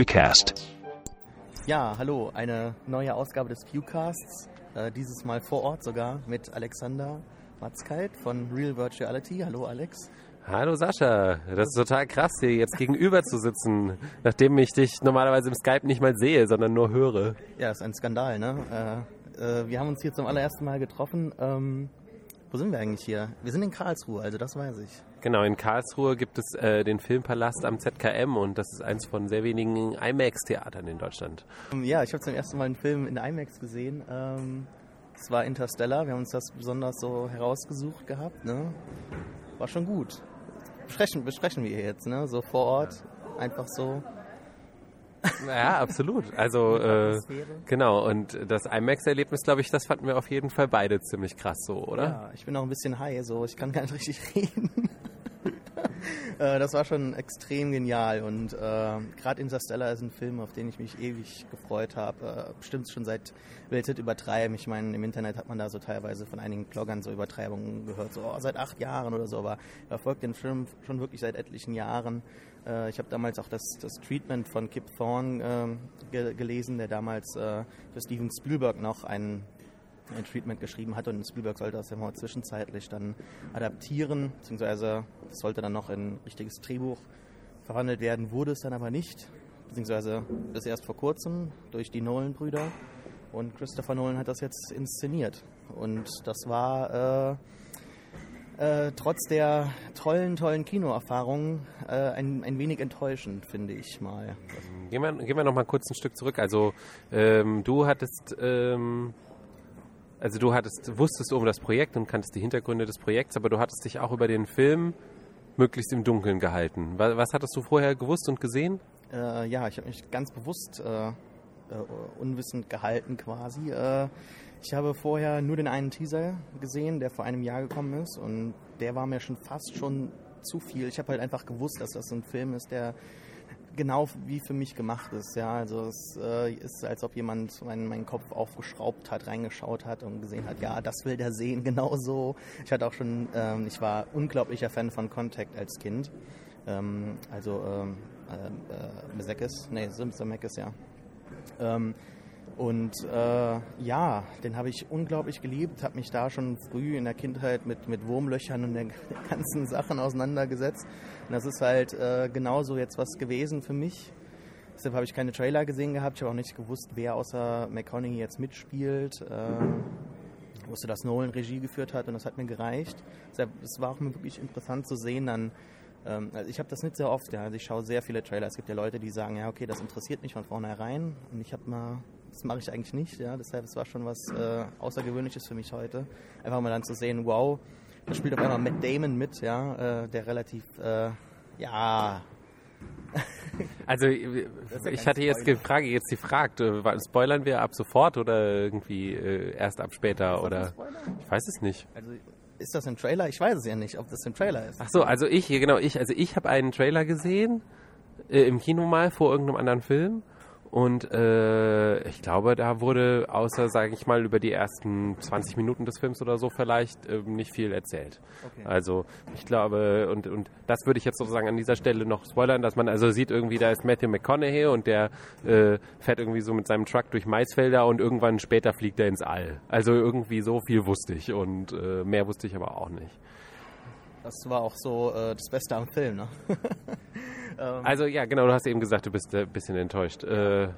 Pewcast. Ja, hallo, eine neue Ausgabe des Pewcasts. Äh, dieses Mal vor Ort sogar mit Alexander Matzkeit von Real Virtuality. Hallo Alex. Hallo Sascha, das ist total krass, hier jetzt gegenüber zu sitzen, nachdem ich dich normalerweise im Skype nicht mal sehe, sondern nur höre. Ja, ist ein Skandal, ne? Äh, äh, wir haben uns hier zum allerersten Mal getroffen. Ähm, wo sind wir eigentlich hier? Wir sind in Karlsruhe, also das weiß ich. Genau, in Karlsruhe gibt es äh, den Filmpalast am ZKM und das ist eins von sehr wenigen IMAX-Theatern in Deutschland. Ja, ich habe zum ersten Mal einen Film in IMAX gesehen. Ähm, es war Interstellar, wir haben uns das besonders so herausgesucht gehabt. Ne? War schon gut. Besprechen, besprechen wir jetzt, ne? so vor Ort, einfach so. Ja, absolut. Also äh, genau, und das IMAX-Erlebnis, glaube ich, das fanden wir auf jeden Fall beide ziemlich krass so, oder? Ja, ich bin auch ein bisschen high, so ich kann gar nicht richtig reden. Äh, das war schon extrem genial und äh, gerade Interstellar ist ein Film, auf den ich mich ewig gefreut habe. Äh, bestimmt schon seit Weltet übertreiben. Ich meine, im Internet hat man da so teilweise von einigen Bloggern so Übertreibungen gehört, so oh, seit acht Jahren oder so, aber er folgt den Film schon wirklich seit etlichen Jahren. Äh, ich habe damals auch das, das Treatment von Kip Thorne ähm, ge gelesen, der damals äh, für Steven Spielberg noch einen ein Treatment geschrieben hat und Spielberg sollte das ja mal zwischenzeitlich dann adaptieren, beziehungsweise das sollte dann noch in ein richtiges Drehbuch verwandelt werden, wurde es dann aber nicht, beziehungsweise das erst vor kurzem durch die Nolan-Brüder und Christopher Nolan hat das jetzt inszeniert und das war äh, äh, trotz der tollen, tollen Kinoerfahrung äh, ein, ein wenig enttäuschend, finde ich mal. Gehen wir, gehen wir noch mal kurz ein Stück zurück. Also ähm, du hattest ähm also du hattest, wusstest um das Projekt und kanntest die Hintergründe des Projekts, aber du hattest dich auch über den Film möglichst im Dunkeln gehalten. Was, was hattest du vorher gewusst und gesehen? Äh, ja, ich habe mich ganz bewusst äh, äh, unwissend gehalten quasi. Äh, ich habe vorher nur den einen Teaser gesehen, der vor einem Jahr gekommen ist und der war mir schon fast schon zu viel. Ich habe halt einfach gewusst, dass das ein Film ist, der genau wie für mich gemacht ist. Ja, also es äh, ist, als ob jemand meinen, meinen Kopf aufgeschraubt hat, reingeschaut hat und gesehen hat, ja, das will der sehen, genau so. Ich hatte auch schon, ähm, ich war unglaublicher Fan von Contact als Kind. Ähm, also ähm, äh, äh, Mesekis, nee, Simpson Meckes, ja. Ähm, und äh, ja, den habe ich unglaublich geliebt, habe mich da schon früh in der Kindheit mit, mit Wurmlöchern und den ganzen Sachen auseinandergesetzt. Und das ist halt äh, genauso jetzt was gewesen für mich. Deshalb habe ich keine Trailer gesehen gehabt. Ich habe auch nicht gewusst, wer außer McConaughey jetzt mitspielt. Äh, wusste, dass Nolan Regie geführt hat und das hat mir gereicht. Deshalb, es war auch wirklich interessant zu sehen dann, ähm, also ich habe das nicht sehr oft, ja. Also ich schaue sehr viele Trailer. Es gibt ja Leute, die sagen, ja, okay, das interessiert mich von vornherein. Und ich habe mal das mache ich eigentlich nicht, ja. Deshalb, es war schon was äh, Außergewöhnliches für mich heute. Einfach mal dann zu sehen, wow, da spielt auf einmal Matt Damon mit, ja, äh, der relativ, äh, ja. also ich hatte jetzt die Frage jetzt gefragt, äh, spoilern wir ab sofort oder irgendwie äh, erst ab später oder? Ich weiß es nicht. Also ist das ein Trailer? Ich weiß es ja nicht, ob das ein Trailer ist. Ach so, also ich, genau, ich, also ich habe einen Trailer gesehen äh, im Kino mal vor irgendeinem anderen Film und äh, ich glaube, da wurde außer, sage ich mal, über die ersten 20 Minuten des Films oder so vielleicht äh, nicht viel erzählt. Okay. Also ich glaube, und, und das würde ich jetzt sozusagen an dieser Stelle noch spoilern, dass man also sieht irgendwie, da ist Matthew McConaughey und der äh, fährt irgendwie so mit seinem Truck durch Maisfelder und irgendwann später fliegt er ins All. Also irgendwie so viel wusste ich und äh, mehr wusste ich aber auch nicht. Das war auch so äh, das Beste am Film, ne? Ähm, also ja, genau, du hast eben gesagt, du bist ein äh, bisschen enttäuscht. Äh,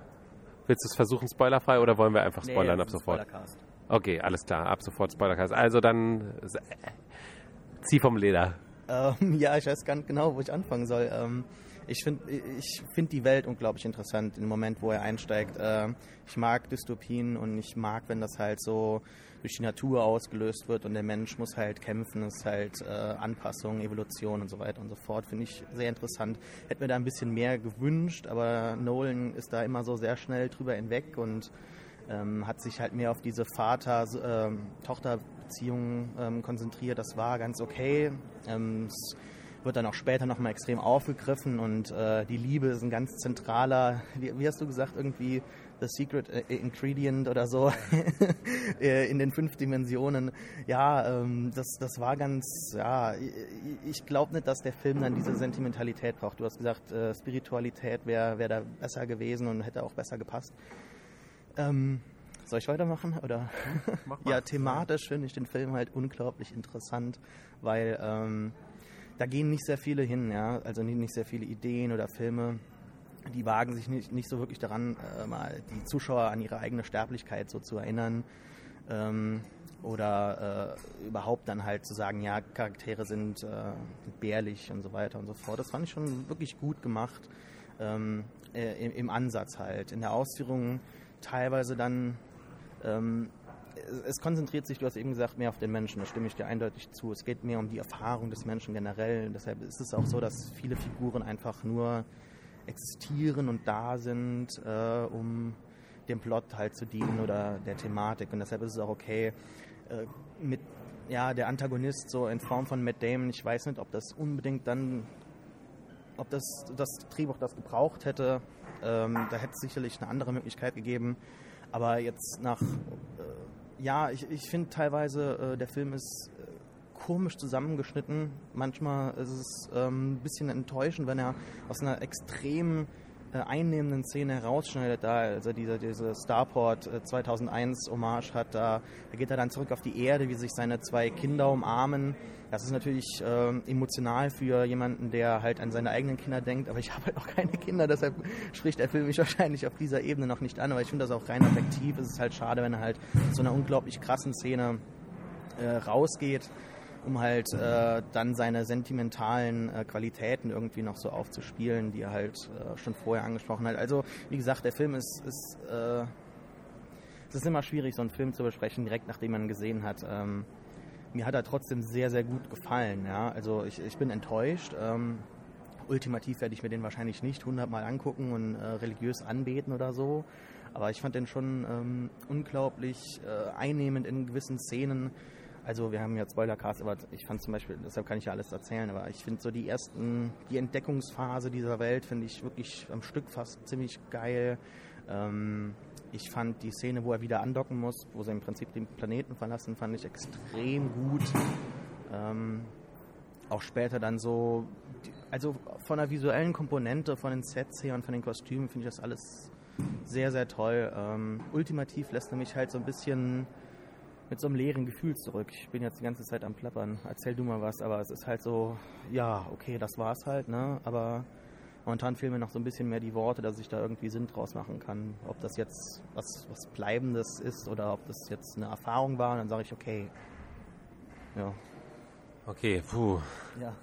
willst du es versuchen, spoilerfrei oder wollen wir einfach spoilern nee, ab sofort? Spoilercast. Okay, alles klar, ab sofort Spoilercast. Also dann äh, zieh vom Leder. Ähm, ja, ich weiß gar nicht genau, wo ich anfangen soll. Ähm, ich finde ich find die Welt unglaublich interessant im Moment, wo er einsteigt. Ähm, ich mag Dystopien und ich mag, wenn das halt so durch die Natur ausgelöst wird und der Mensch muss halt kämpfen. Ist halt äh, Anpassung, Evolution und so weiter und so fort. Finde ich sehr interessant. Hätte mir da ein bisschen mehr gewünscht, aber Nolan ist da immer so sehr schnell drüber hinweg und ähm, hat sich halt mehr auf diese Vater-Tochter-Beziehung ähm, konzentriert. Das war ganz okay. Ähm, wird dann auch später nochmal extrem aufgegriffen und äh, die Liebe ist ein ganz zentraler, wie, wie, hast du gesagt, irgendwie The Secret Ingredient oder so in den fünf Dimensionen. Ja, ähm, das, das war ganz, ja, ich glaube nicht, dass der Film dann diese Sentimentalität braucht. Du hast gesagt, äh, Spiritualität wäre wär da besser gewesen und hätte auch besser gepasst. Ähm, soll ich weitermachen? Oder? Mach mal. ja, thematisch finde ich den Film halt unglaublich interessant, weil ähm, da gehen nicht sehr viele hin, ja. Also nicht sehr viele Ideen oder Filme. Die wagen sich nicht, nicht so wirklich daran, äh, mal die Zuschauer an ihre eigene Sterblichkeit so zu erinnern. Ähm, oder äh, überhaupt dann halt zu sagen, ja, Charaktere sind äh, bärlich und so weiter und so fort. Das fand ich schon wirklich gut gemacht. Ähm, äh, im, im, Ansatz halt. In der Ausführung teilweise dann ähm, es konzentriert sich, du hast eben gesagt, mehr auf den Menschen, da stimme ich dir eindeutig zu. Es geht mehr um die Erfahrung des Menschen generell. Deshalb ist es auch so, dass viele Figuren einfach nur existieren und da sind, äh, um dem Plot halt zu dienen oder der Thematik. Und deshalb ist es auch okay, äh, mit ja, der Antagonist so in Form von Matt Damon, ich weiß nicht, ob das unbedingt dann, ob das, das Drehbuch das gebraucht hätte. Ähm, da hätte es sicherlich eine andere Möglichkeit gegeben. Aber jetzt nach, äh, ja, ich, ich finde teilweise, äh, der Film ist äh, komisch zusammengeschnitten. Manchmal ist es ähm, ein bisschen enttäuschend, wenn er aus einer extremen äh, einnehmenden Szene herausschneidet, da also diese, diese Starport 2001 äh, Hommage hat, da, da geht er dann zurück auf die Erde, wie sich seine zwei Kinder umarmen. Das ist natürlich äh, emotional für jemanden, der halt an seine eigenen Kinder denkt, aber ich habe halt noch keine Kinder, deshalb spricht der Film mich wahrscheinlich auf dieser Ebene noch nicht an, aber ich finde das auch rein effektiv. Es ist halt schade, wenn er halt so einer unglaublich krassen Szene äh, rausgeht um halt äh, dann seine sentimentalen äh, Qualitäten irgendwie noch so aufzuspielen, die er halt äh, schon vorher angesprochen hat. Also wie gesagt, der Film ist, ist äh, es ist immer schwierig, so einen Film zu besprechen, direkt nachdem man ihn gesehen hat. Ähm, mir hat er trotzdem sehr, sehr gut gefallen. Ja? Also ich, ich bin enttäuscht. Ähm, ultimativ werde ich mir den wahrscheinlich nicht hundertmal angucken und äh, religiös anbeten oder so. Aber ich fand den schon ähm, unglaublich äh, einnehmend in gewissen Szenen. Also wir haben ja Spoilercast, aber ich fand zum Beispiel, deshalb kann ich ja alles erzählen, aber ich finde so die ersten, die Entdeckungsphase dieser Welt finde ich wirklich am Stück fast ziemlich geil. Ähm, ich fand die Szene, wo er wieder andocken muss, wo sie im Prinzip den Planeten verlassen, fand ich extrem gut. Ähm, auch später dann so, also von der visuellen Komponente, von den Sets her und von den Kostümen finde ich das alles sehr, sehr toll. Ähm, ultimativ lässt er mich halt so ein bisschen mit so einem leeren Gefühl zurück. Ich bin jetzt die ganze Zeit am Plappern. Erzähl du mal was, aber es ist halt so, ja, okay, das war's halt, ne? Aber momentan fehlen mir noch so ein bisschen mehr die Worte, dass ich da irgendwie Sinn draus machen kann. Ob das jetzt was, was Bleibendes ist oder ob das jetzt eine Erfahrung war, dann sage ich, okay. Ja. Okay, puh. Ja.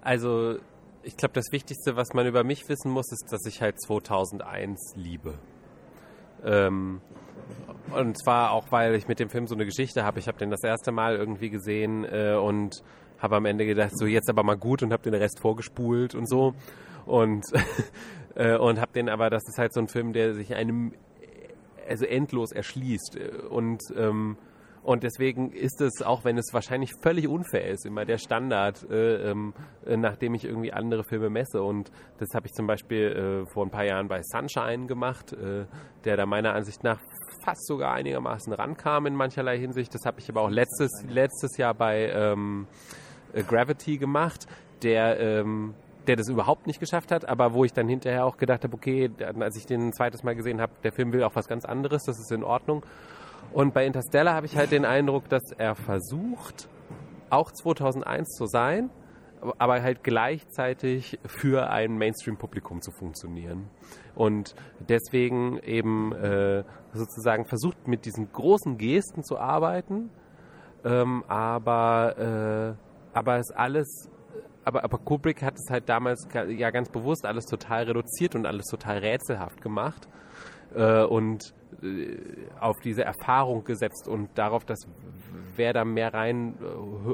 Also, ich glaube, das Wichtigste, was man über mich wissen muss, ist, dass ich halt 2001 liebe. Ähm, und zwar auch, weil ich mit dem Film so eine Geschichte habe. Ich habe den das erste Mal irgendwie gesehen äh, und habe am Ende gedacht, so jetzt aber mal gut und habe den Rest vorgespult und so. Und, äh, und habe den aber, das ist halt so ein Film, der sich einem also endlos erschließt. Und ähm, und deswegen ist es, auch wenn es wahrscheinlich völlig unfair ist, immer der Standard, äh, ähm, äh, nachdem ich irgendwie andere Filme messe. Und das habe ich zum Beispiel äh, vor ein paar Jahren bei Sunshine gemacht, äh, der da meiner Ansicht nach fast sogar einigermaßen rankam in mancherlei Hinsicht. Das habe ich aber auch letztes, letztes Jahr bei ähm, äh, Gravity gemacht, der ähm, der das überhaupt nicht geschafft hat, aber wo ich dann hinterher auch gedacht habe, okay, als ich den zweites Mal gesehen habe, der Film will auch was ganz anderes, das ist in Ordnung. Und bei Interstellar habe ich halt den Eindruck, dass er versucht, auch 2001 zu sein, aber halt gleichzeitig für ein Mainstream-Publikum zu funktionieren. Und deswegen eben äh, sozusagen versucht, mit diesen großen Gesten zu arbeiten, ähm, aber, äh, aber es alles aber, aber Kubrick hat es halt damals ja ganz bewusst alles total reduziert und alles total rätselhaft gemacht äh, und äh, auf diese Erfahrung gesetzt und darauf, dass wer da mehr rein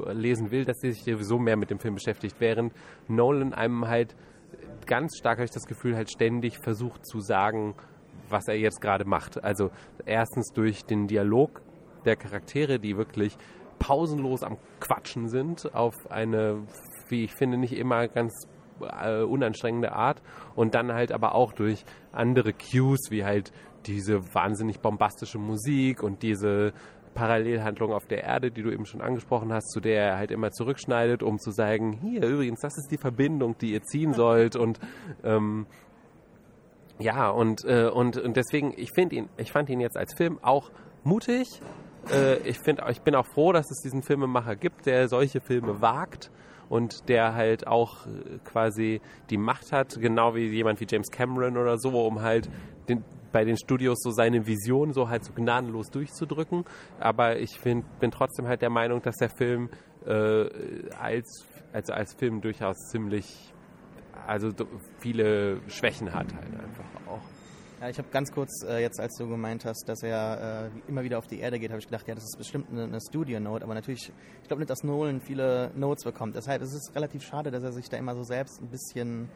äh, lesen will, dass sie sich sowieso mehr mit dem Film beschäftigt, während Nolan einem halt ganz stark habe ich das Gefühl halt ständig versucht zu sagen, was er jetzt gerade macht. Also erstens durch den Dialog der Charaktere, die wirklich pausenlos am Quatschen sind auf eine, wie ich finde, nicht immer ganz äh, unanstrengende Art und dann halt aber auch durch andere Cues wie halt diese wahnsinnig bombastische Musik und diese Parallelhandlung auf der Erde, die du eben schon angesprochen hast, zu der er halt immer zurückschneidet, um zu sagen, hier übrigens, das ist die Verbindung, die ihr ziehen sollt. Und ähm, ja, und, äh, und, und deswegen, ich finde ihn, ich fand ihn jetzt als Film auch mutig. Äh, ich, find, ich bin auch froh, dass es diesen Filmemacher gibt, der solche Filme wagt und der halt auch äh, quasi die Macht hat, genau wie jemand wie James Cameron oder so, um halt den, bei den Studios so seine Vision so halt so gnadenlos durchzudrücken. Aber ich find, bin trotzdem halt der Meinung, dass der Film äh, als, also als Film durchaus ziemlich also viele Schwächen hat halt einfach auch. Ja, ich habe ganz kurz äh, jetzt, als du gemeint hast, dass er äh, immer wieder auf die Erde geht, habe ich gedacht, ja, das ist bestimmt eine, eine Studio-Note, aber natürlich, ich glaube nicht, dass Nolan viele Notes bekommt. Deshalb ist es relativ schade, dass er sich da immer so selbst ein bisschen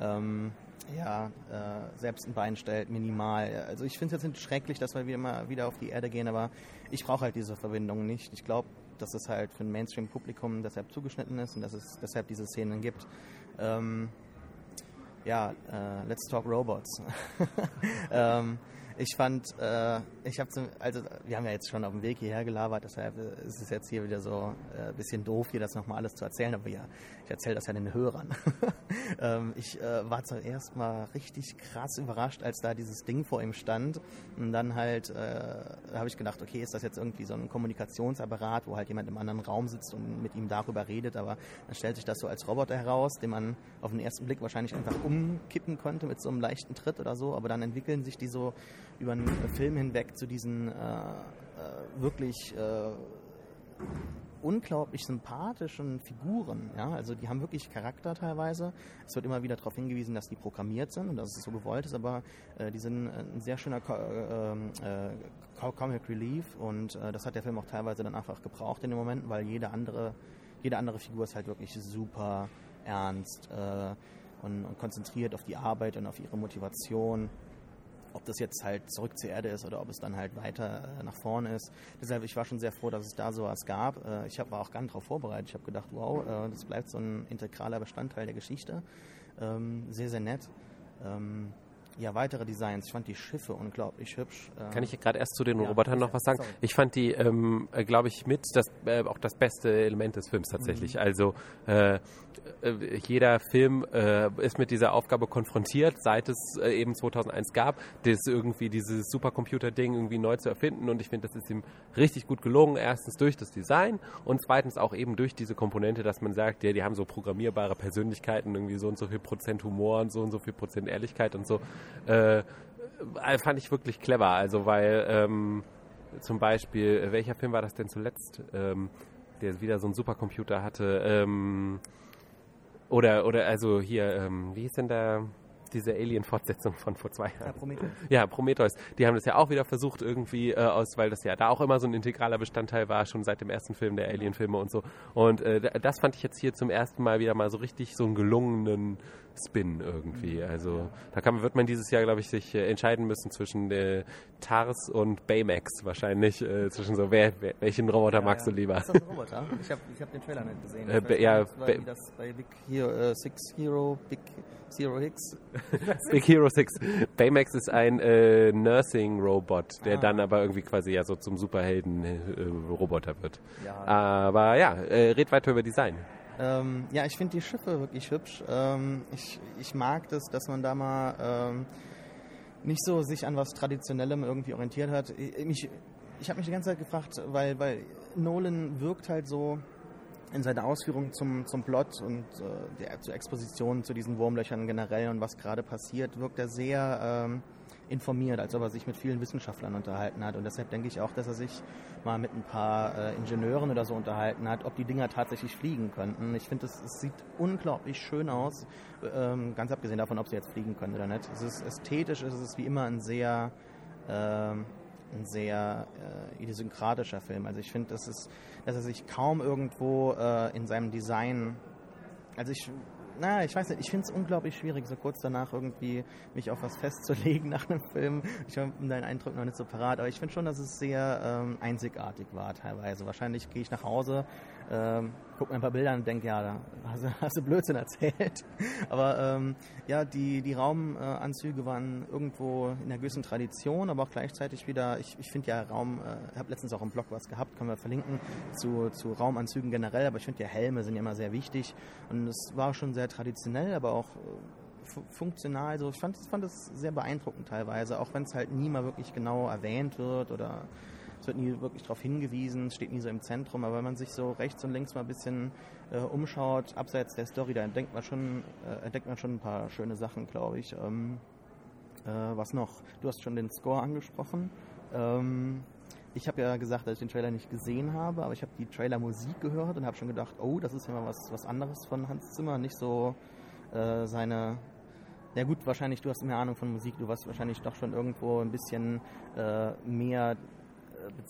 ähm, ja, äh, selbst ein Bein stellt, minimal. Also ich finde es jetzt nicht schrecklich, dass wir immer wieder auf die Erde gehen, aber ich brauche halt diese Verbindung nicht. Ich glaube, dass es halt für ein Mainstream-Publikum deshalb zugeschnitten ist und dass es deshalb diese Szenen gibt. Ähm, ja, äh, Let's Talk Robots. ähm, ich fand, äh, ich habe, also wir haben ja jetzt schon auf dem Weg hierher gelabert, deshalb ist es jetzt hier wieder so ein äh, bisschen doof, hier das nochmal alles zu erzählen, aber ja, ich erzähle das ja den Hörern. ähm, ich äh, war zuerst mal richtig krass überrascht, als da dieses Ding vor ihm stand und dann halt äh, habe ich gedacht, okay, ist das jetzt irgendwie so ein Kommunikationsapparat, wo halt jemand im anderen Raum sitzt und mit ihm darüber redet, aber dann stellt sich das so als Roboter heraus, den man auf den ersten Blick wahrscheinlich einfach umkippen konnte mit so einem leichten Tritt oder so, aber dann entwickeln sich die so über einen Film hinweg zu diesen äh, äh, wirklich äh, unglaublich sympathischen Figuren. Ja? Also die haben wirklich Charakter teilweise. Es wird immer wieder darauf hingewiesen, dass die programmiert sind und dass es so gewollt ist, aber äh, die sind ein sehr schöner Co äh, äh, Comic Relief und äh, das hat der Film auch teilweise dann einfach gebraucht in dem Moment, weil jede andere, jede andere Figur ist halt wirklich super ernst äh, und, und konzentriert auf die Arbeit und auf ihre Motivation ob das jetzt halt zurück zur Erde ist oder ob es dann halt weiter äh, nach vorne ist. Deshalb, ich war schon sehr froh, dass es da sowas gab. Äh, ich war auch gar nicht darauf vorbereitet. Ich habe gedacht, wow, äh, das bleibt so ein integraler Bestandteil der Geschichte. Ähm, sehr, sehr nett. Ähm, ja, weitere Designs. Ich fand die Schiffe unglaublich hübsch. Kann ich gerade erst zu den ja, Robotern noch was sagen? Sorry. Ich fand die, ähm, äh, glaube ich, mit das, äh, auch das beste Element des Films tatsächlich. Mhm. Also äh, äh, jeder Film äh, ist mit dieser Aufgabe konfrontiert, seit es äh, eben 2001 gab, das irgendwie dieses Supercomputer-Ding irgendwie neu zu erfinden. Und ich finde, das ist ihm richtig gut gelungen. Erstens durch das Design und zweitens auch eben durch diese Komponente, dass man sagt, ja, die haben so programmierbare Persönlichkeiten, irgendwie so und so viel Prozent Humor und so und so viel Prozent Ehrlichkeit und so. Äh, fand ich wirklich clever. Also weil ähm, zum Beispiel, welcher Film war das denn zuletzt, ähm, der wieder so einen Supercomputer hatte? Ähm, oder, oder also hier, ähm, wie hieß denn da diese Alien-Fortsetzung von vor zwei Jahren? Ja, Prometheus. Ja, Prometheus. Die haben das ja auch wieder versucht irgendwie äh, aus, weil das ja da auch immer so ein integraler Bestandteil war, schon seit dem ersten Film der Alien-Filme und so. Und äh, das fand ich jetzt hier zum ersten Mal wieder mal so richtig so einen gelungenen Spin irgendwie. Also da kann, wird man dieses Jahr, glaube ich, sich äh, entscheiden müssen zwischen äh, Tars und Baymax wahrscheinlich. Äh, zwischen so, wer, wer, welchen Roboter ja, magst ja. du lieber? Ist das ein Roboter? Ich habe hab den Trailer nicht gesehen. Äh, ja, nicht, das bei Big Hero, äh, Six Hero, Big Zero Hicks. Big Hero 6. Baymax ist ein äh, Nursing-Robot, der ah. dann aber irgendwie quasi ja so zum Superhelden-Roboter wird. Ja. Aber ja, äh, red weiter über Design. Ähm, ja, ich finde die Schiffe wirklich hübsch. Ähm, ich, ich mag das, dass man da mal ähm, nicht so sich an was Traditionellem irgendwie orientiert hat. Ich, ich habe mich die ganze Zeit gefragt, weil, weil Nolan wirkt halt so in seiner Ausführung zum, zum Plot und äh, der, zur Exposition zu diesen Wurmlöchern generell und was gerade passiert, wirkt er sehr ähm, informiert, als ob er sich mit vielen Wissenschaftlern unterhalten hat. Und deshalb denke ich auch, dass er sich mal mit ein paar äh, Ingenieuren oder so unterhalten hat, ob die Dinger tatsächlich fliegen könnten. Ich finde, es sieht unglaublich schön aus, ähm, ganz abgesehen davon, ob sie jetzt fliegen können oder nicht. Es ist ästhetisch, es ist wie immer ein sehr, äh, ein sehr äh, idiosynkratischer Film. Also ich finde, dass, dass er sich kaum irgendwo äh, in seinem Design also ich na, ich weiß nicht, ich finde es unglaublich schwierig, so kurz danach irgendwie mich auf was festzulegen nach einem Film. Ich habe deinen Eindruck noch nicht so parat, aber ich finde schon, dass es sehr ähm, einzigartig war teilweise. Wahrscheinlich gehe ich nach Hause ähm, guck mir ein paar Bilder und denke, ja, da hast du, hast du Blödsinn erzählt. Aber ähm, ja, die, die Raumanzüge waren irgendwo in der gewissen Tradition, aber auch gleichzeitig wieder, ich, ich finde ja Raum, äh, ich habe letztens auch im Blog was gehabt, können wir verlinken, zu, zu Raumanzügen generell, aber ich finde ja Helme sind ja immer sehr wichtig und es war schon sehr traditionell, aber auch äh, funktional. Also ich fand, fand das sehr beeindruckend teilweise, auch wenn es halt nie mal wirklich genau erwähnt wird oder es wird nie wirklich darauf hingewiesen, es steht nie so im Zentrum, aber wenn man sich so rechts und links mal ein bisschen äh, umschaut, abseits der Story, da entdeckt man schon, äh, entdeckt man schon ein paar schöne Sachen, glaube ich. Ähm, äh, was noch? Du hast schon den Score angesprochen. Ähm, ich habe ja gesagt, dass ich den Trailer nicht gesehen habe, aber ich habe die Trailer-Musik gehört und habe schon gedacht, oh, das ist ja mal was, was anderes von Hans Zimmer, nicht so äh, seine ja gut, wahrscheinlich, du hast mehr Ahnung von Musik, du warst wahrscheinlich doch schon irgendwo ein bisschen äh, mehr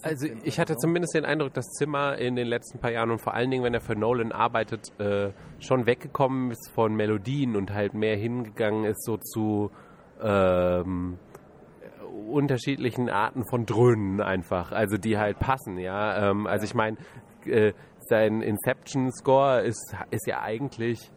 also ich hatte zumindest den Eindruck, dass Zimmer in den letzten paar Jahren und vor allen Dingen, wenn er für Nolan arbeitet, äh, schon weggekommen ist von Melodien und halt mehr hingegangen ist so zu ähm, unterschiedlichen Arten von Dröhnen einfach, also die halt passen, ja. Ähm, also ich meine, äh, sein Inception-Score ist, ist ja eigentlich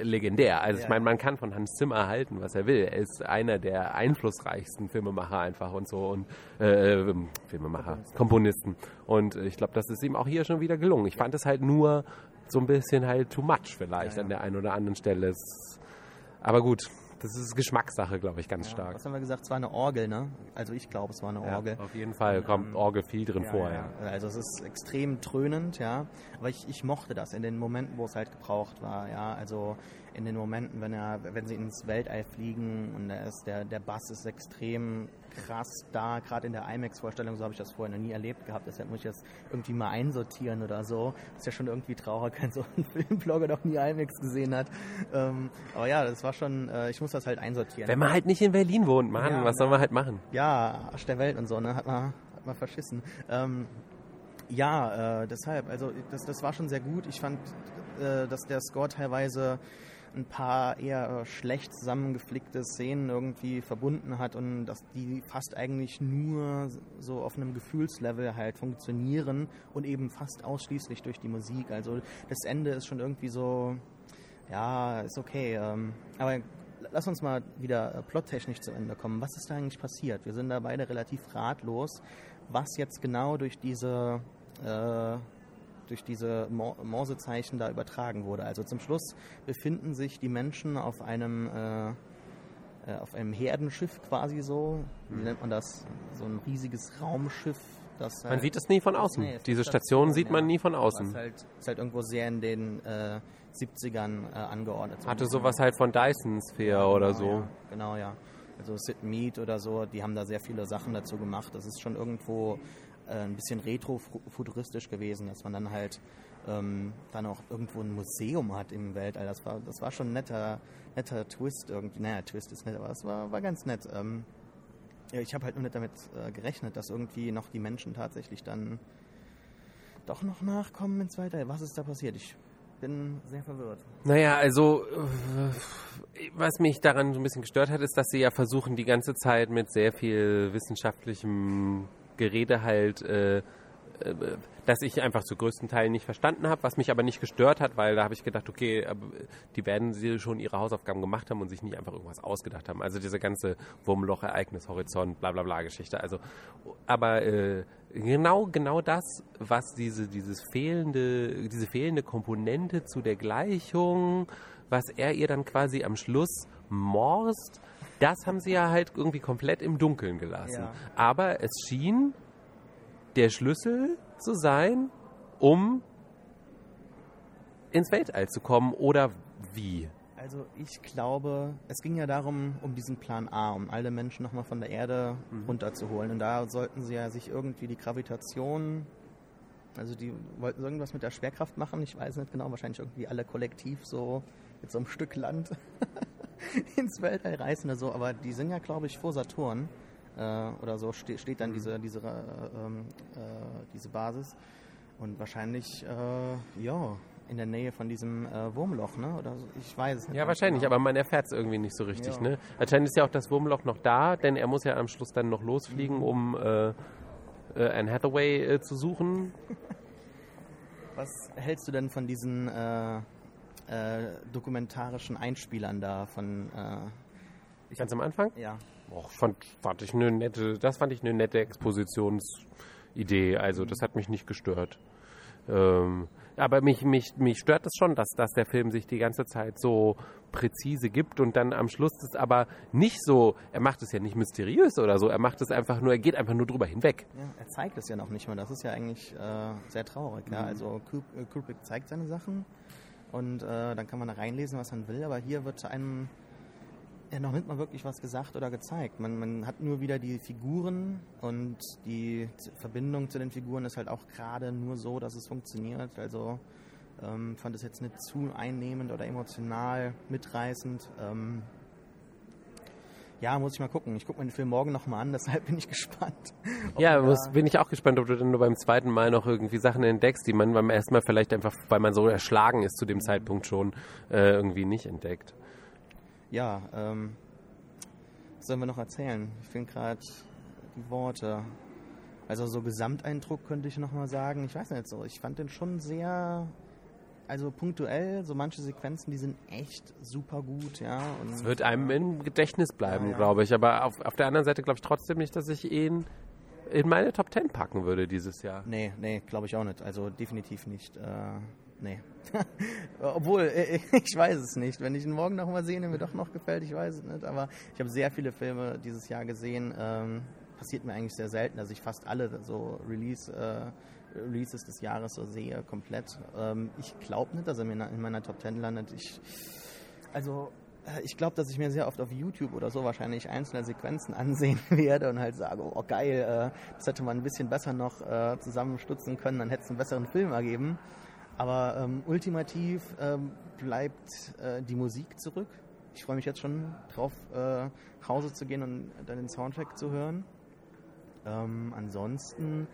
legendär. Also ja. ich meine, man kann von Hans Zimmer halten, was er will. Er ist einer der einflussreichsten Filmemacher einfach und so und äh, ähm, Filmemacher, Komponisten. Und ich glaube, das ist ihm auch hier schon wieder gelungen. Ich fand es halt nur so ein bisschen halt too much vielleicht ja, ja. an der einen oder anderen Stelle. aber gut, das ist Geschmackssache, glaube ich, ganz ja, stark. Was haben wir gesagt? Es war eine Orgel, ne? Also ich glaube, es war eine Orgel. Ja, auf jeden Fall kommt ähm, Orgel viel drin ja, vor, ja. Also es ist extrem dröhnend, ja. Aber ich, ich mochte das in den Momenten, wo es halt gebraucht war, ja. Also in den Momenten, wenn er, wenn sie ins Weltall fliegen und ist, der, der Bass ist extrem krass da, gerade in der IMAX-Vorstellung, so habe ich das vorher noch nie erlebt gehabt, deshalb muss ich das irgendwie mal einsortieren oder so. Das ist ja schon irgendwie traurig, wenn so ein Filmblogger noch nie IMAX gesehen hat. Ähm, aber ja, das war schon, äh, ich muss das halt einsortieren. Wenn man halt nicht in Berlin wohnt, Mann, ja, was soll man halt machen? Ja, Arsch der Welt und so, ne, hat man, hat man verschissen. Ähm, ja, äh, deshalb, also das, das war schon sehr gut. Ich fand, äh, dass der Score teilweise ein paar eher schlecht zusammengeflickte Szenen irgendwie verbunden hat und dass die fast eigentlich nur so auf einem Gefühlslevel halt funktionieren und eben fast ausschließlich durch die Musik. Also das Ende ist schon irgendwie so, ja, ist okay. Ähm, aber lass uns mal wieder äh, plottechnisch zu Ende kommen. Was ist da eigentlich passiert? Wir sind da beide relativ ratlos, was jetzt genau durch diese äh, durch diese Morsezeichen da übertragen wurde. Also zum Schluss befinden sich die Menschen auf einem äh, äh, auf einem Herdenschiff quasi so. Wie mhm. nennt man das? So ein riesiges Raumschiff. Das man halt sieht es nie von außen. Nee, Diese Station sieht man ja, nie von außen. Das halt, ist halt irgendwo sehr in den äh, 70ern äh, angeordnet. Hatte sowas halt von Dyson Sphere ja, oder genau, so. Ja, genau, ja. Also Sid Mead oder so, die haben da sehr viele Sachen dazu gemacht. Das ist schon irgendwo ein bisschen retro-futuristisch gewesen, dass man dann halt ähm, dann auch irgendwo ein Museum hat im Weltall. Das war, das war schon ein netter, netter Twist irgendwie. Naja, Twist ist nett, aber es war, war ganz nett. Ähm, ja, ich habe halt nur nicht damit äh, gerechnet, dass irgendwie noch die Menschen tatsächlich dann doch noch nachkommen ins Weltall. Was ist da passiert? Ich bin sehr verwirrt. Naja, also äh, was mich daran so ein bisschen gestört hat, ist, dass sie ja versuchen, die ganze Zeit mit sehr viel wissenschaftlichem Gerede halt, äh, äh, dass ich einfach zu größten Teilen nicht verstanden habe, was mich aber nicht gestört hat, weil da habe ich gedacht, okay, die werden sie schon ihre Hausaufgaben gemacht haben und sich nicht einfach irgendwas ausgedacht haben. Also diese ganze Wurmloch, Ereignis, Horizont, bla bla bla Geschichte. Also, aber äh, genau, genau das, was diese, dieses fehlende, diese fehlende Komponente zu der Gleichung, was er ihr dann quasi am Schluss morst, das haben sie ja halt irgendwie komplett im Dunkeln gelassen. Ja. Aber es schien der Schlüssel zu sein, um ins Weltall zu kommen oder wie? Also ich glaube, es ging ja darum, um diesen Plan A, um alle Menschen nochmal von der Erde mhm. runterzuholen. Und da sollten sie ja sich irgendwie die Gravitation, also die wollten irgendwas mit der Schwerkraft machen, ich weiß nicht genau, wahrscheinlich irgendwie alle kollektiv so mit so einem Stück Land ins Weltall reißen oder so, aber die sind ja, glaube ich, vor Saturn äh, oder so ste steht dann mhm. diese, diese, äh, äh, diese Basis. Und wahrscheinlich, äh, ja, in der Nähe von diesem äh, Wurmloch, ne? Oder so. ich weiß es nicht. Ja, wahrscheinlich, genau. aber man erfährt es irgendwie nicht so richtig, ja. ne? Anscheinend ist ja auch das Wurmloch noch da, denn er muss ja am Schluss dann noch losfliegen, mhm. um äh, Anne Hathaway zu suchen. Was hältst du denn von diesen äh, dokumentarischen Einspielern da von äh, Ganz am Anfang? Ja. Och, fand, fand ich eine nette, das fand ich eine nette Expositionsidee. Also das hat mich nicht gestört. Ähm, aber mich, mich, mich stört es schon, dass, dass der Film sich die ganze Zeit so präzise gibt und dann am Schluss ist aber nicht so, er macht es ja nicht mysteriös oder so, er macht es einfach nur, er geht einfach nur drüber hinweg. Ja, er zeigt es ja noch nicht mal, das ist ja eigentlich äh, sehr traurig. Ja? Mhm. Also äh, Kubrick zeigt seine Sachen und äh, dann kann man da reinlesen, was man will, aber hier wird einem ja noch nicht mal wirklich was gesagt oder gezeigt. Man, man hat nur wieder die Figuren und die Verbindung zu den Figuren ist halt auch gerade nur so, dass es funktioniert. Also ähm, fand es jetzt nicht zu einnehmend oder emotional mitreißend. Ähm, ja, muss ich mal gucken. Ich gucke mir den Film morgen nochmal an, deshalb bin ich gespannt. Ja, muss, bin ich auch gespannt, ob du dann nur beim zweiten Mal noch irgendwie Sachen entdeckst, die man beim ersten Mal vielleicht einfach, weil man so erschlagen ist zu dem Zeitpunkt schon, äh, irgendwie nicht entdeckt ja, ähm, was sollen wir noch erzählen? Ich finde gerade die Worte. Also so Gesamteindruck könnte ich noch mal sagen. Ich weiß nicht so. Ich fand den schon sehr, also punktuell. So manche Sequenzen, die sind echt super gut, ja. Es wird einem im Gedächtnis bleiben, ja, ja. glaube ich. Aber auf, auf der anderen Seite glaube ich trotzdem nicht, dass ich ihn in meine Top Ten packen würde dieses Jahr. Nee, nee, glaube ich auch nicht. Also definitiv nicht. Äh, Nee. Obwohl, äh, ich weiß es nicht. Wenn ich ihn morgen noch mal sehe, der mir doch noch gefällt, ich weiß es nicht. Aber ich habe sehr viele Filme dieses Jahr gesehen. Ähm, passiert mir eigentlich sehr selten, dass ich fast alle so Release, äh, Releases des Jahres so sehe, komplett. Ähm, ich glaube nicht, dass er mir in meiner Top Ten landet. Ich, also, äh, ich glaube, dass ich mir sehr oft auf YouTube oder so wahrscheinlich einzelne Sequenzen ansehen werde und halt sage, oh geil, äh, das hätte man ein bisschen besser noch äh, zusammenstutzen können, dann hätte es einen besseren Film ergeben. Aber ähm, ultimativ ähm, bleibt äh, die Musik zurück. Ich freue mich jetzt schon drauf, äh, nach Hause zu gehen und dann den Soundtrack zu hören. Ähm, ansonsten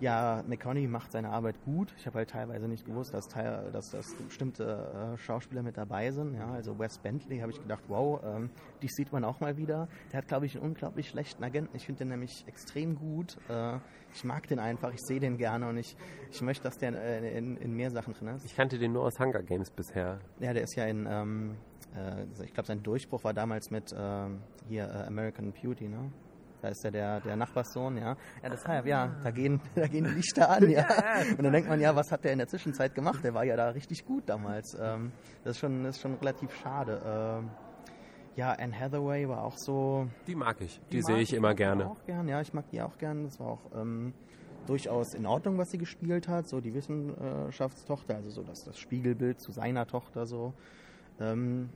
ja, McConaughey macht seine Arbeit gut. Ich habe halt teilweise nicht gewusst, dass, teil, dass, dass bestimmte äh, Schauspieler mit dabei sind. Ja, also Wes Bentley habe ich gedacht, wow, ähm, dich sieht man auch mal wieder. Der hat, glaube ich, einen unglaublich schlechten Agenten. Ich finde den nämlich extrem gut. Äh, ich mag den einfach, ich sehe den gerne und ich, ich möchte, dass der äh, in, in, mehr Sachen drin ist. Ich kannte den nur aus Hunger Games bisher. Ja, der ist ja in, ähm, äh, ich glaube, sein Durchbruch war damals mit ähm, hier äh, American Beauty, ne? Da ist ja der, der Nachbarssohn, ja. Ja, deshalb, ja, da gehen, da gehen die Lichter an, ja. Und dann denkt man, ja, was hat der in der Zwischenzeit gemacht? Der war ja da richtig gut damals. Ähm, das, ist schon, das ist schon relativ schade. Ähm, ja, Anne Hathaway war auch so. Die mag ich. Die, die sehe ich immer gerne. Auch gern, ja, ich mag die auch gern. Das war auch ähm, durchaus in Ordnung, was sie gespielt hat. So die Wissenschaftstochter, also so das, das Spiegelbild zu seiner Tochter so. Ähm,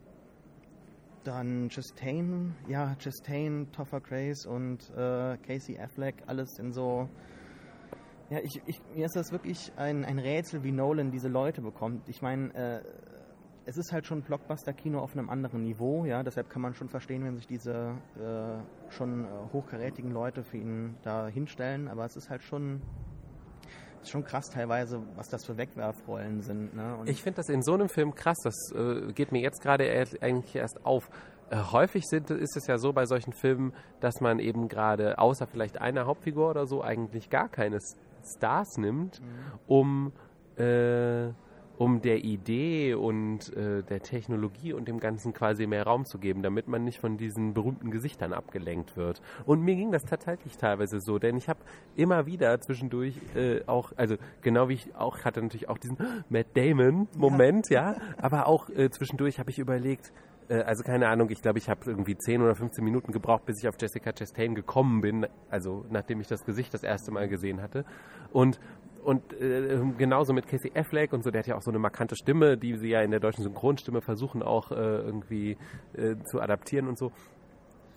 dann Chastain, ja, Chastain, Topher Grace und äh, Casey Affleck, alles in so. Ja, ich, ich, mir ist das wirklich ein, ein Rätsel, wie Nolan diese Leute bekommt. Ich meine, äh, es ist halt schon Blockbuster-Kino auf einem anderen Niveau, ja, deshalb kann man schon verstehen, wenn sich diese äh, schon äh, hochkarätigen Leute für ihn da hinstellen, aber es ist halt schon ist schon krass teilweise, was das für Wegwerfrollen sind. Ne? ich finde das in so einem Film krass, das äh, geht mir jetzt gerade eigentlich erst auf. Äh, häufig sind, ist es ja so bei solchen Filmen, dass man eben gerade, außer vielleicht einer Hauptfigur oder so, eigentlich gar keine Stars nimmt, mhm. um äh, um der Idee und äh, der Technologie und dem Ganzen quasi mehr Raum zu geben, damit man nicht von diesen berühmten Gesichtern abgelenkt wird. Und mir ging das tatsächlich teilweise so, denn ich habe immer wieder zwischendurch äh, auch, also genau wie ich auch hatte natürlich auch diesen Matt Damon Moment, ja, ja aber auch äh, zwischendurch habe ich überlegt, äh, also keine Ahnung, ich glaube, ich habe irgendwie 10 oder 15 Minuten gebraucht, bis ich auf Jessica Chastain gekommen bin, also nachdem ich das Gesicht das erste Mal gesehen hatte. Und und äh, genauso mit Casey Affleck und so, der hat ja auch so eine markante Stimme, die sie ja in der deutschen Synchronstimme versuchen auch äh, irgendwie äh, zu adaptieren und so.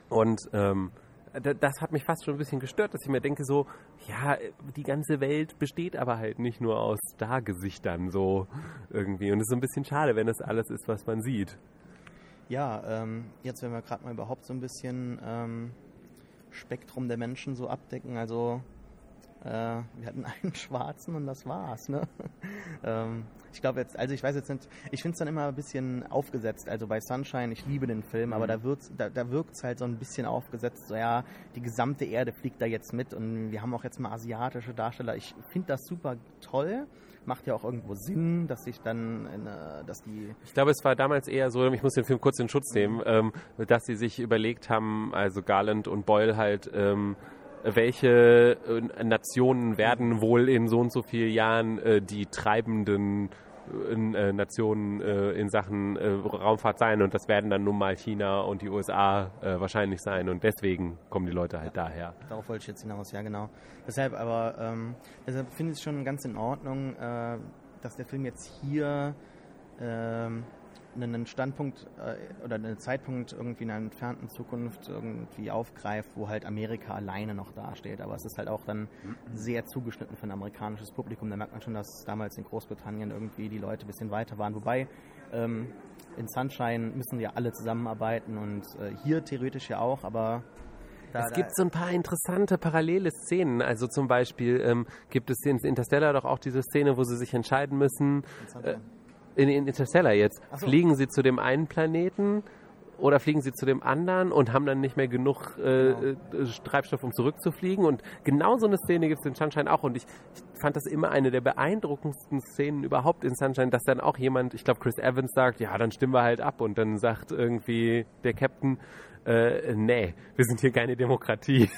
Und ähm, das hat mich fast schon ein bisschen gestört, dass ich mir denke so, ja, die ganze Welt besteht aber halt nicht nur aus Stargesichtern so irgendwie. Und es ist ein bisschen schade, wenn das alles ist, was man sieht. Ja, ähm, jetzt wenn wir gerade mal überhaupt so ein bisschen ähm, Spektrum der Menschen so abdecken, also äh, wir hatten einen schwarzen und das war's. Ne? ähm, ich glaube jetzt, also ich weiß jetzt nicht, ich finde es dann immer ein bisschen aufgesetzt. Also bei Sunshine, ich liebe den Film, mhm. aber da, da, da wirkt es halt so ein bisschen aufgesetzt. So ja, die gesamte Erde fliegt da jetzt mit und wir haben auch jetzt mal asiatische Darsteller. Ich finde das super toll macht ja auch irgendwo Sinn, dass sich dann, eine, dass die... Ich glaube, es war damals eher so, ich muss den Film kurz in Schutz nehmen, ähm, dass sie sich überlegt haben, also Garland und Boyle halt, ähm, welche äh, Nationen werden wohl in so und so vielen Jahren äh, die treibenden äh, Nationen äh, in Sachen äh, Raumfahrt sein und das werden dann nun mal China und die USA äh, wahrscheinlich sein und deswegen kommen die Leute halt daher. Darauf wollte ich jetzt hinaus, ja genau. Deshalb aber, ähm, deshalb finde ich es schon ganz in Ordnung, äh, dass der Film jetzt hier ähm, einen Standpunkt äh, oder einen Zeitpunkt irgendwie in einer entfernten Zukunft irgendwie aufgreift, wo halt Amerika alleine noch dasteht. Aber es ist halt auch dann sehr zugeschnitten für ein amerikanisches Publikum. Da merkt man schon, dass damals in Großbritannien irgendwie die Leute ein bisschen weiter waren. Wobei ähm, in Sunshine müssen ja alle zusammenarbeiten und äh, hier theoretisch ja auch, aber da, es gibt so ein paar interessante parallele Szenen. Also zum Beispiel ähm, gibt es in Interstellar doch auch diese Szene, wo sie sich entscheiden müssen. Äh, in, in Interstellar jetzt. So. Fliegen sie zu dem einen Planeten oder fliegen sie zu dem anderen und haben dann nicht mehr genug äh, genau. Äh, Treibstoff, um zurückzufliegen. Und genau so eine Szene gibt es in Sunshine auch. Und ich, ich, fand das immer eine der beeindruckendsten Szenen überhaupt in Sunshine, dass dann auch jemand, ich glaube Chris Evans sagt, ja, dann stimmen wir halt ab. Und dann sagt irgendwie der Captain, äh, nee, wir sind hier keine Demokratie.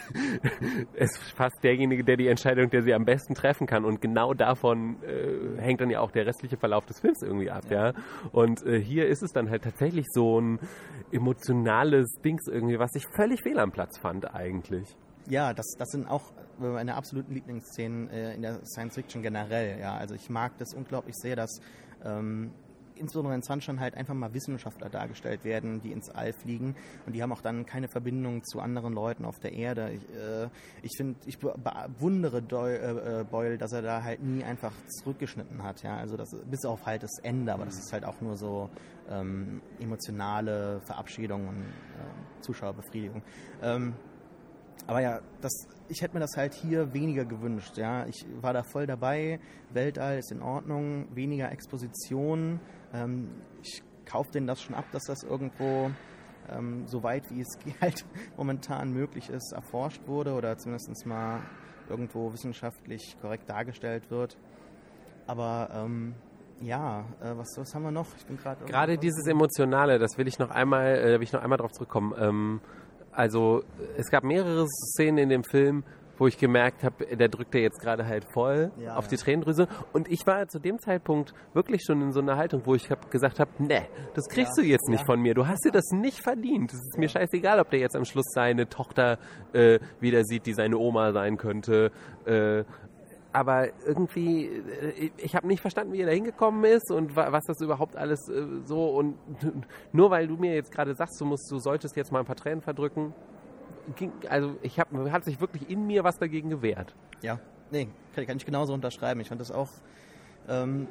es ist fast derjenige, der die Entscheidung, der sie am besten treffen kann. Und genau davon äh, hängt dann ja auch der restliche Verlauf des Films irgendwie ab, ja. ja? Und äh, hier ist es dann halt tatsächlich so ein emotionales Dings irgendwie, was ich völlig fehl am Platz fand eigentlich. Ja, das, das sind auch meine absoluten Lieblingsszenen äh, in der Science Fiction generell. Ja, also ich mag das unglaublich sehr, dass ähm, insbesondere in Sunshine halt einfach mal Wissenschaftler dargestellt werden, die ins All fliegen und die haben auch dann keine Verbindung zu anderen Leuten auf der Erde. Ich, äh, ich finde, ich bewundere Doyle, äh, äh, Boyle, dass er da halt nie einfach zurückgeschnitten hat, ja, also das, bis auf halt das Ende, aber das ist halt auch nur so ähm, emotionale Verabschiedung und äh, Zuschauerbefriedigung. Ähm, aber ja, das, ich hätte mir das halt hier weniger gewünscht. Ja, ich war da voll dabei. Weltall ist in Ordnung, weniger Exposition. Ähm, ich kaufe denen das schon ab, dass das irgendwo ähm, so weit wie es halt momentan möglich ist erforscht wurde oder zumindest mal irgendwo wissenschaftlich korrekt dargestellt wird. Aber ähm, ja, äh, was, was haben wir noch? Ich bin gerade gerade dieses emotionale, das will ich noch einmal, äh, will ich noch einmal drauf zurückkommen. Ähm, also es gab mehrere Szenen in dem Film, wo ich gemerkt habe, der drückt ja jetzt gerade halt voll ja, auf die Tränendrüse. Und ich war zu dem Zeitpunkt wirklich schon in so einer Haltung, wo ich hab gesagt habe, ne, das kriegst du jetzt nicht von mir. Du hast dir das nicht verdient. Es ist mir scheißegal, ob der jetzt am Schluss seine Tochter äh, wieder sieht, die seine Oma sein könnte. Äh, aber irgendwie, äh, ich habe nicht verstanden, wie er da hingekommen ist und was das überhaupt alles äh, so und nur weil du mir jetzt gerade sagst, du musst, du solltest jetzt mal ein paar Tränen verdrücken, ging, also ich habe, hat sich wirklich in mir was dagegen gewehrt. Ja, nee, kann, kann ich genauso unterschreiben. Ich fand das auch, ähm,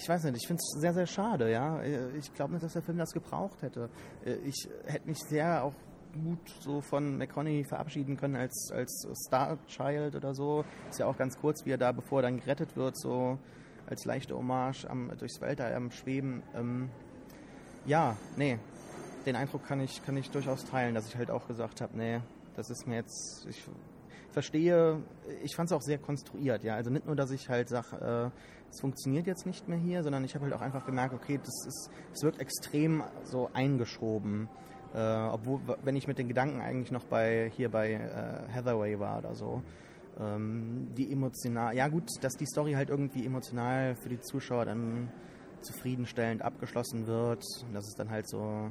ich weiß nicht, ich finde es sehr, sehr schade, ja. Ich glaube nicht, dass der Film das gebraucht hätte. Äh, ich hätte mich sehr auch gut so von McConaughey verabschieden können als, als Star Child oder so. Ist ja auch ganz kurz, wie er da, bevor er dann gerettet wird, so als leichte Hommage am, durchs Weltall am Schweben. Ähm, ja, nee, den Eindruck kann ich, kann ich durchaus teilen, dass ich halt auch gesagt habe, nee, das ist mir jetzt, ich verstehe, ich fand es auch sehr konstruiert, ja. Also nicht nur, dass ich halt sage, äh, es funktioniert jetzt nicht mehr hier, sondern ich habe halt auch einfach gemerkt, okay, das ist, es wird extrem so eingeschoben. Äh, obwohl, wenn ich mit den Gedanken eigentlich noch bei hier bei äh, Hathaway war oder so. Ähm, die emotional, ja gut, dass die Story halt irgendwie emotional für die Zuschauer dann zufriedenstellend abgeschlossen wird. Und das ist dann halt so,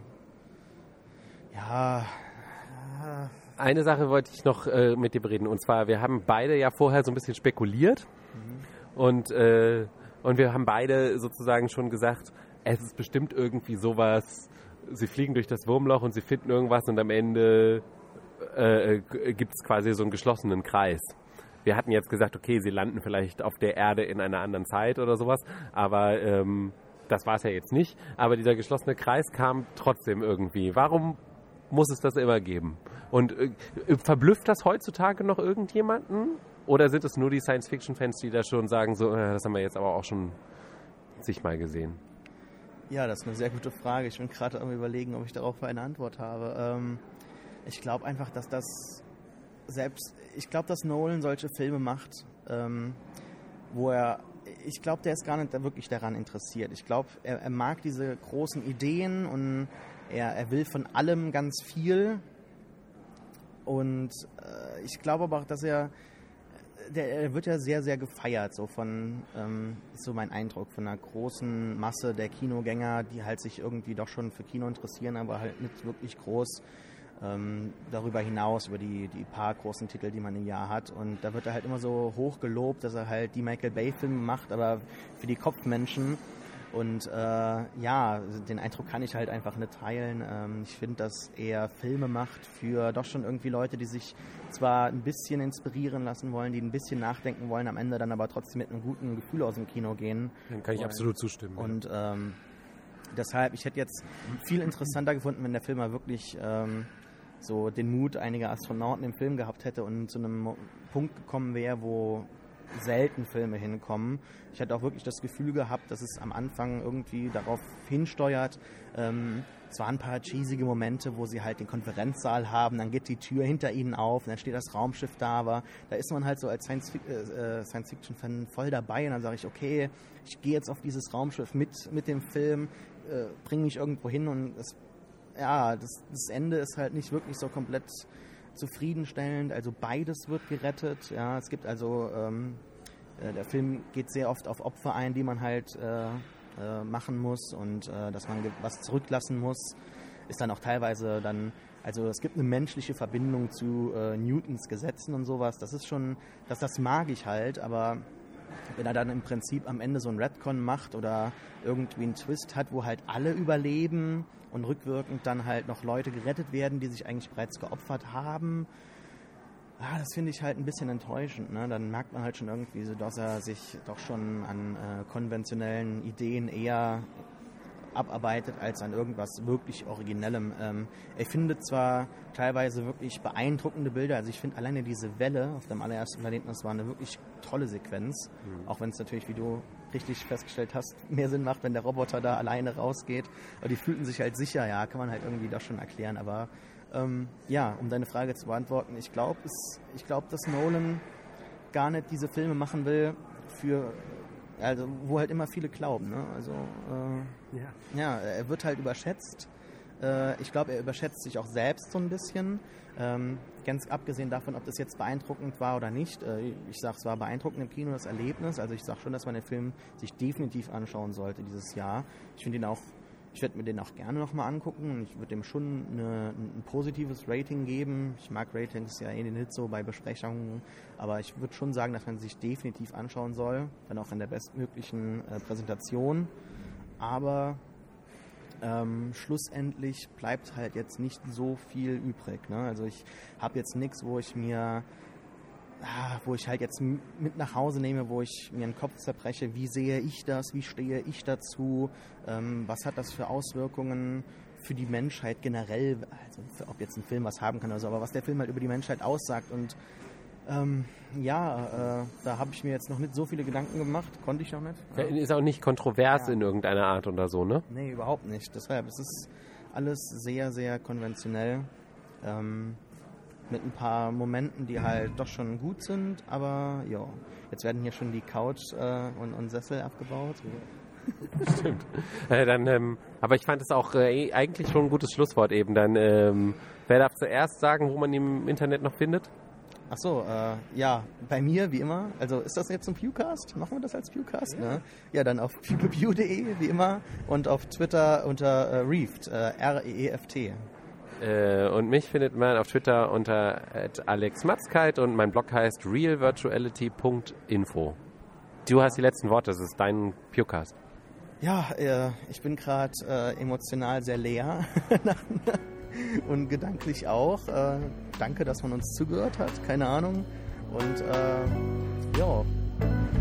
ja. Eine Sache wollte ich noch äh, mit dir bereden. Und zwar, wir haben beide ja vorher so ein bisschen spekuliert. Mhm. Und, äh, und wir haben beide sozusagen schon gesagt, es ist bestimmt irgendwie sowas sie fliegen durch das Wurmloch und sie finden irgendwas und am Ende äh, äh gibt es quasi so einen geschlossenen Kreis. Wir hatten jetzt gesagt, okay, sie landen vielleicht auf der Erde in einer anderen Zeit oder sowas, aber ähm, das war es ja jetzt nicht. Aber dieser geschlossene Kreis kam trotzdem irgendwie. Warum muss es das immer geben? Und äh, verblüfft das heutzutage noch irgendjemanden? Oder sind es nur die Science-Fiction-Fans, die da schon sagen, so, äh, das haben wir jetzt aber auch schon zigmal gesehen? Ja, das ist eine sehr gute Frage. Ich bin gerade am überlegen, ob ich darauf eine Antwort habe. Ähm, ich glaube einfach, dass das selbst, ich glaube, dass Nolan solche Filme macht, ähm, wo er ich glaube, der ist gar nicht wirklich daran interessiert. Ich glaube, er, er, mag diese großen Ideen und er, er will von allem ganz viel. Und äh, ich glaube aber auch, dass er, der, er wird ja sehr, sehr gefeiert, so von, ähm, ist so mein Eindruck, von einer großen Masse der Kinogänger, die halt sich irgendwie doch schon für Kino interessieren, aber halt nicht wirklich groß ähm, darüber hinaus, über die, die paar großen Titel, die man im Jahr hat. Und da wird er halt immer so hoch gelobt, dass er halt die Michael Bay-Filme macht, aber für die Kopfmenschen. Und äh, ja, den Eindruck kann ich halt einfach nicht teilen. Ähm, ich finde, dass er Filme macht für doch schon irgendwie Leute, die sich zwar ein bisschen inspirieren lassen wollen, die ein bisschen nachdenken wollen, am Ende dann aber trotzdem mit einem guten Gefühl aus dem Kino gehen. Dann kann ich wollen. absolut zustimmen. Und ähm, deshalb, ich hätte jetzt viel interessanter gefunden, wenn der Film mal wirklich ähm, so den Mut einiger Astronauten im Film gehabt hätte und zu einem Punkt gekommen wäre, wo selten Filme hinkommen. Ich hatte auch wirklich das Gefühl gehabt, dass es am Anfang irgendwie darauf hinsteuert. Ähm, es waren ein paar cheesige Momente, wo sie halt den Konferenzsaal haben, dann geht die Tür hinter ihnen auf dann steht das Raumschiff da, aber da ist man halt so als äh, äh, Science-Fiction-Fan voll dabei und dann sage ich, okay, ich gehe jetzt auf dieses Raumschiff mit, mit dem Film, äh, bringe mich irgendwo hin und es ja, das, das Ende ist halt nicht wirklich so komplett zufriedenstellend. Also beides wird gerettet. Ja, es gibt also ähm, äh, der Film geht sehr oft auf Opfer ein, die man halt äh, äh, machen muss und äh, dass man was zurücklassen muss, ist dann auch teilweise dann also es gibt eine menschliche Verbindung zu äh, Newtons Gesetzen und sowas. Das ist schon, das, das mag ich halt, aber wenn er dann im Prinzip am Ende so ein Redcon macht oder irgendwie einen Twist hat, wo halt alle überleben und rückwirkend dann halt noch Leute gerettet werden, die sich eigentlich bereits geopfert haben. Ah, das finde ich halt ein bisschen enttäuschend. Ne? Dann merkt man halt schon irgendwie so, dass er sich doch schon an äh, konventionellen Ideen eher abarbeitet als an irgendwas wirklich Originellem. Ähm, er findet zwar teilweise wirklich beeindruckende Bilder, also ich finde alleine diese Welle auf dem allerersten Planeten, das war eine wirklich tolle Sequenz, mhm. auch wenn es natürlich, wie du richtig festgestellt hast, mehr Sinn macht, wenn der Roboter da alleine rausgeht. Aber die fühlten sich halt sicher, ja, kann man halt irgendwie das schon erklären. Aber ähm, ja, um deine Frage zu beantworten, ich glaube, ich glaube, dass Nolan gar nicht diese Filme machen will für also wo halt immer viele glauben. Ne? Also äh, ja. ja, er wird halt überschätzt. Äh, ich glaube, er überschätzt sich auch selbst so ein bisschen. Ähm, ganz abgesehen davon, ob das jetzt beeindruckend war oder nicht. Äh, ich sage, es war beeindruckend im Kino das Erlebnis. Also ich sage schon, dass man den Film sich definitiv anschauen sollte dieses Jahr. Ich finde ihn auch ich werde mir den auch gerne nochmal angucken ich würde dem schon eine, ein positives Rating geben. Ich mag Ratings ja eh nicht so bei Besprechungen, aber ich würde schon sagen, dass man sich definitiv anschauen soll, dann auch in der bestmöglichen äh, Präsentation. Aber ähm, schlussendlich bleibt halt jetzt nicht so viel übrig. Ne? Also ich habe jetzt nichts, wo ich mir Ah, wo ich halt jetzt mit nach Hause nehme, wo ich mir den Kopf zerbreche, wie sehe ich das, wie stehe ich dazu, ähm, was hat das für Auswirkungen für die Menschheit generell, also ob jetzt ein Film was haben kann oder so, aber was der Film halt über die Menschheit aussagt und ähm, ja, äh, da habe ich mir jetzt noch nicht so viele Gedanken gemacht, konnte ich noch nicht. Ja. Ist auch nicht kontrovers ja. in irgendeiner Art oder so, ne? Nee, überhaupt nicht. Deshalb, es ist alles sehr, sehr konventionell. Ähm, mit ein paar Momenten, die halt doch schon gut sind, aber ja, jetzt werden hier schon die Couch äh, und, und, Sessel abgebaut. Stimmt. Äh, dann, ähm, aber ich fand es auch äh, eigentlich schon ein gutes Schlusswort eben. Dann, ähm, wer darf zuerst sagen, wo man ihn im Internet noch findet? Ach so, äh, ja, bei mir wie immer. Also ist das jetzt ein Viewcast? Machen wir das als Viewcast? Ja, ne? ja dann auf viewview.de wie immer und auf Twitter unter äh, Reeft, äh, R-E-E-F-T. Äh, und mich findet man auf Twitter unter alexmatzkeit und mein Blog heißt realvirtuality.info. Du hast die letzten Worte, das ist dein Pewcast. Ja, äh, ich bin gerade äh, emotional sehr leer und gedanklich auch. Danke, dass man uns zugehört hat, keine Ahnung. Und äh, ja,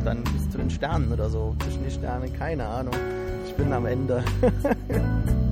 dann bis zu den Sternen oder so. Zwischen die Sterne, keine Ahnung. Ich bin am Ende.